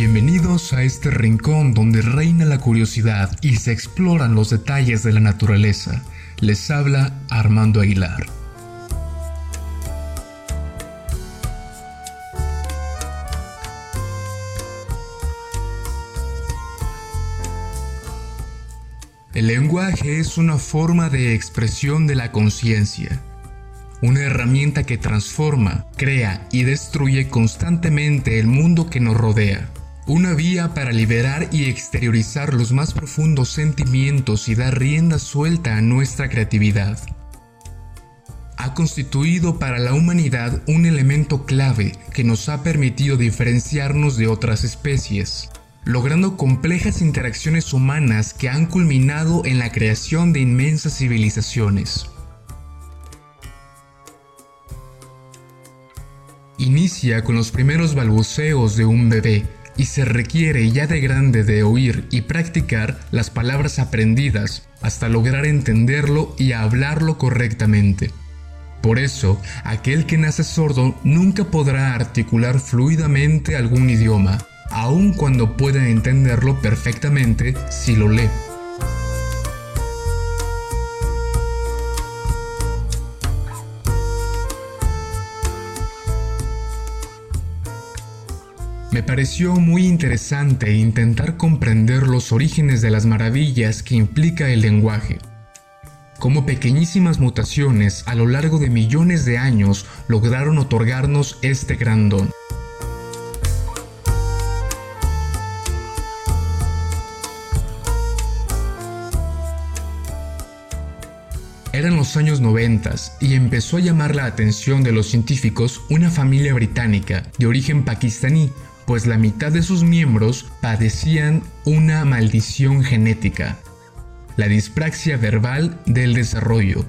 Bienvenidos a este rincón donde reina la curiosidad y se exploran los detalles de la naturaleza. Les habla Armando Aguilar. El lenguaje es una forma de expresión de la conciencia, una herramienta que transforma, crea y destruye constantemente el mundo que nos rodea, una vía para liberar y exteriorizar los más profundos sentimientos y dar rienda suelta a nuestra creatividad. Ha constituido para la humanidad un elemento clave que nos ha permitido diferenciarnos de otras especies logrando complejas interacciones humanas que han culminado en la creación de inmensas civilizaciones. Inicia con los primeros balbuceos de un bebé y se requiere ya de grande de oír y practicar las palabras aprendidas hasta lograr entenderlo y hablarlo correctamente. Por eso, aquel que nace sordo nunca podrá articular fluidamente algún idioma, aun cuando pueda entenderlo perfectamente si lo lee. Me pareció muy interesante intentar comprender los orígenes de las maravillas que implica el lenguaje. Cómo pequeñísimas mutaciones a lo largo de millones de años lograron otorgarnos este gran don. Eran los años 90 y empezó a llamar la atención de los científicos una familia británica de origen pakistaní, pues la mitad de sus miembros padecían una maldición genética, la dispraxia verbal del desarrollo,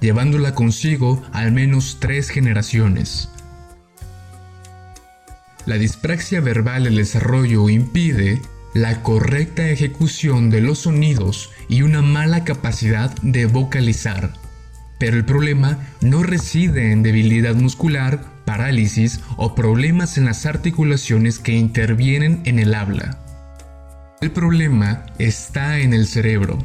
llevándola consigo al menos tres generaciones. La dispraxia verbal del desarrollo impide la correcta ejecución de los sonidos y una mala capacidad de vocalizar. Pero el problema no reside en debilidad muscular, parálisis o problemas en las articulaciones que intervienen en el habla. El problema está en el cerebro.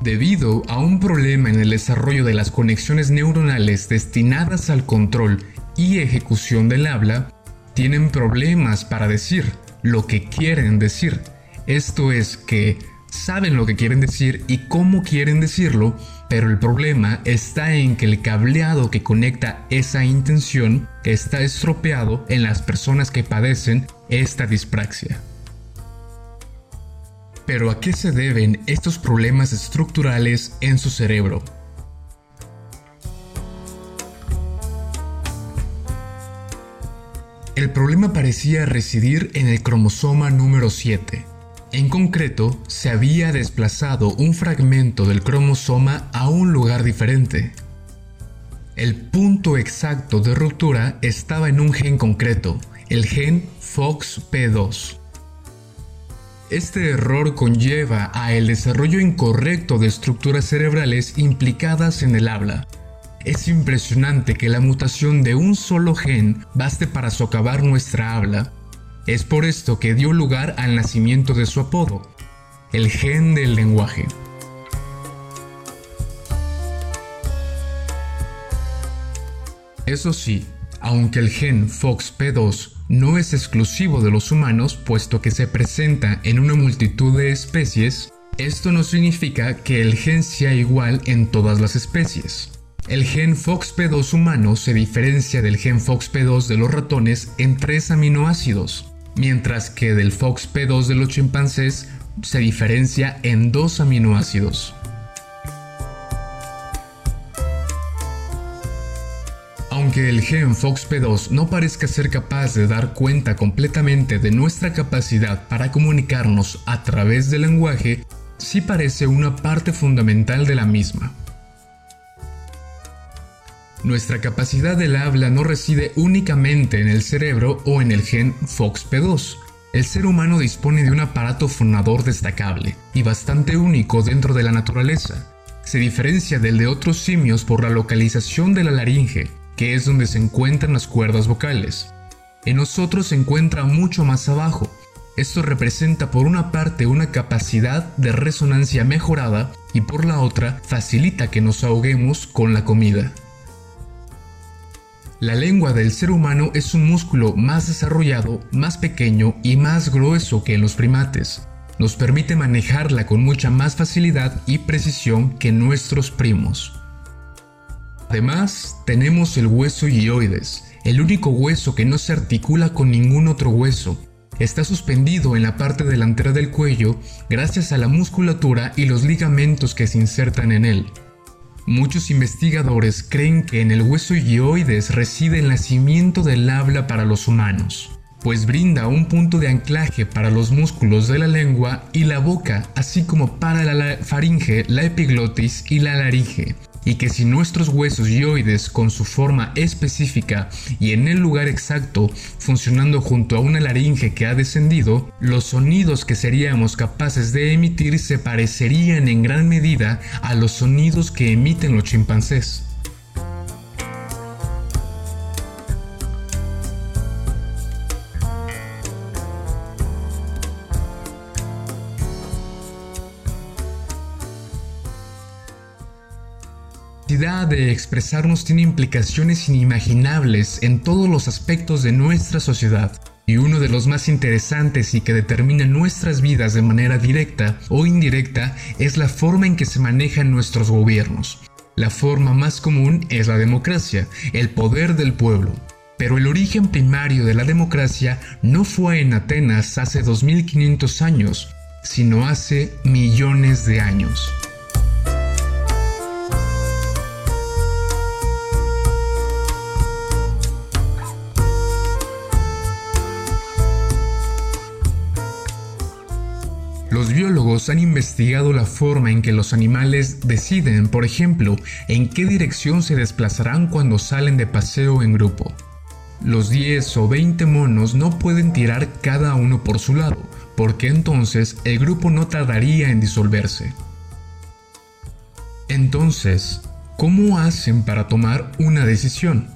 Debido a un problema en el desarrollo de las conexiones neuronales destinadas al control y ejecución del habla tienen problemas para decir lo que quieren decir. Esto es que saben lo que quieren decir y cómo quieren decirlo, pero el problema está en que el cableado que conecta esa intención está estropeado en las personas que padecen esta dispraxia. Pero ¿a qué se deben estos problemas estructurales en su cerebro? El problema parecía residir en el cromosoma número 7. En concreto, se había desplazado un fragmento del cromosoma a un lugar diferente. El punto exacto de ruptura estaba en un gen concreto, el gen FOXP2. Este error conlleva a el desarrollo incorrecto de estructuras cerebrales implicadas en el habla, es impresionante que la mutación de un solo gen baste para socavar nuestra habla. Es por esto que dio lugar al nacimiento de su apodo, el gen del lenguaje. Eso sí, aunque el gen FOXP2 no es exclusivo de los humanos, puesto que se presenta en una multitud de especies, esto no significa que el gen sea igual en todas las especies. El gen FOXP2 humano se diferencia del gen FOXP2 de los ratones en tres aminoácidos, mientras que del FOXP2 de los chimpancés se diferencia en dos aminoácidos. Aunque el gen FOXP2 no parezca ser capaz de dar cuenta completamente de nuestra capacidad para comunicarnos a través del lenguaje, sí parece una parte fundamental de la misma. Nuestra capacidad del habla no reside únicamente en el cerebro o en el gen FOXP2. El ser humano dispone de un aparato fonador destacable y bastante único dentro de la naturaleza. Se diferencia del de otros simios por la localización de la laringe, que es donde se encuentran las cuerdas vocales. En nosotros se encuentra mucho más abajo. Esto representa por una parte una capacidad de resonancia mejorada y por la otra facilita que nos ahoguemos con la comida. La lengua del ser humano es un músculo más desarrollado, más pequeño y más grueso que en los primates. Nos permite manejarla con mucha más facilidad y precisión que nuestros primos. Además, tenemos el hueso hioides, el único hueso que no se articula con ningún otro hueso. Está suspendido en la parte delantera del cuello gracias a la musculatura y los ligamentos que se insertan en él. Muchos investigadores creen que en el hueso hioides reside el nacimiento del habla para los humanos, pues brinda un punto de anclaje para los músculos de la lengua y la boca, así como para la faringe, la epiglotis y la laringe, y que si nuestros huesos yoides con su forma específica y en el lugar exacto, funcionando junto a una laringe que ha descendido, los sonidos que seríamos capaces de emitir se parecerían en gran medida a los sonidos que emiten los chimpancés. Capacidad de expresarnos tiene implicaciones inimaginables en todos los aspectos de nuestra sociedad. Y uno de los más interesantes y que determina nuestras vidas de manera directa o indirecta es la forma en que se manejan nuestros gobiernos. La forma más común es la democracia, el poder del pueblo. Pero el origen primario de la democracia no fue en Atenas hace 2500 años, sino hace millones de años. Los biólogos han investigado la forma en que los animales deciden, por ejemplo, en qué dirección se desplazarán cuando salen de paseo en grupo. Los 10 o 20 monos no pueden tirar cada uno por su lado, porque entonces el grupo no tardaría en disolverse. Entonces, ¿cómo hacen para tomar una decisión?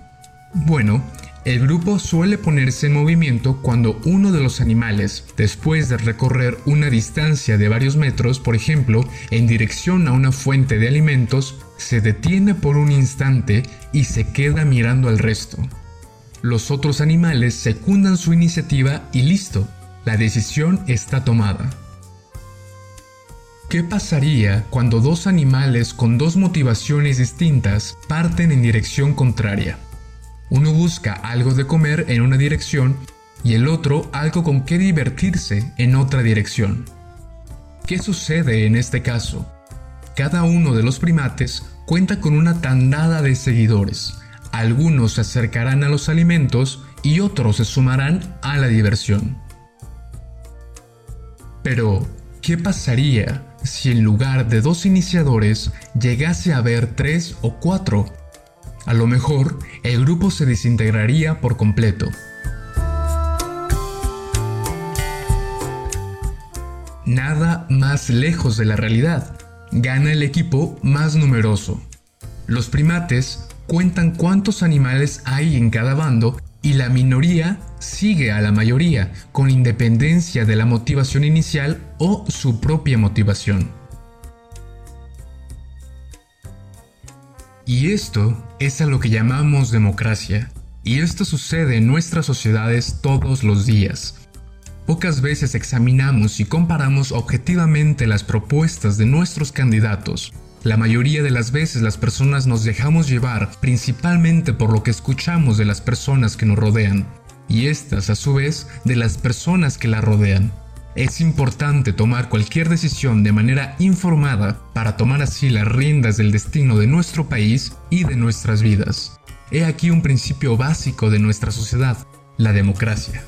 Bueno, el grupo suele ponerse en movimiento cuando uno de los animales, después de recorrer una distancia de varios metros, por ejemplo, en dirección a una fuente de alimentos, se detiene por un instante y se queda mirando al resto. Los otros animales secundan su iniciativa y listo, la decisión está tomada. ¿Qué pasaría cuando dos animales con dos motivaciones distintas parten en dirección contraria? Uno busca algo de comer en una dirección y el otro algo con que divertirse en otra dirección. ¿Qué sucede en este caso? Cada uno de los primates cuenta con una tandada de seguidores. Algunos se acercarán a los alimentos y otros se sumarán a la diversión. Pero, ¿qué pasaría si en lugar de dos iniciadores llegase a haber tres o cuatro a lo mejor, el grupo se desintegraría por completo. Nada más lejos de la realidad. Gana el equipo más numeroso. Los primates cuentan cuántos animales hay en cada bando y la minoría sigue a la mayoría, con independencia de la motivación inicial o su propia motivación. Y esto es a lo que llamamos democracia. Y esto sucede en nuestras sociedades todos los días. Pocas veces examinamos y comparamos objetivamente las propuestas de nuestros candidatos. La mayoría de las veces las personas nos dejamos llevar principalmente por lo que escuchamos de las personas que nos rodean, y estas a su vez de las personas que la rodean. Es importante tomar cualquier decisión de manera informada para tomar así las riendas del destino de nuestro país y de nuestras vidas. He aquí un principio básico de nuestra sociedad, la democracia.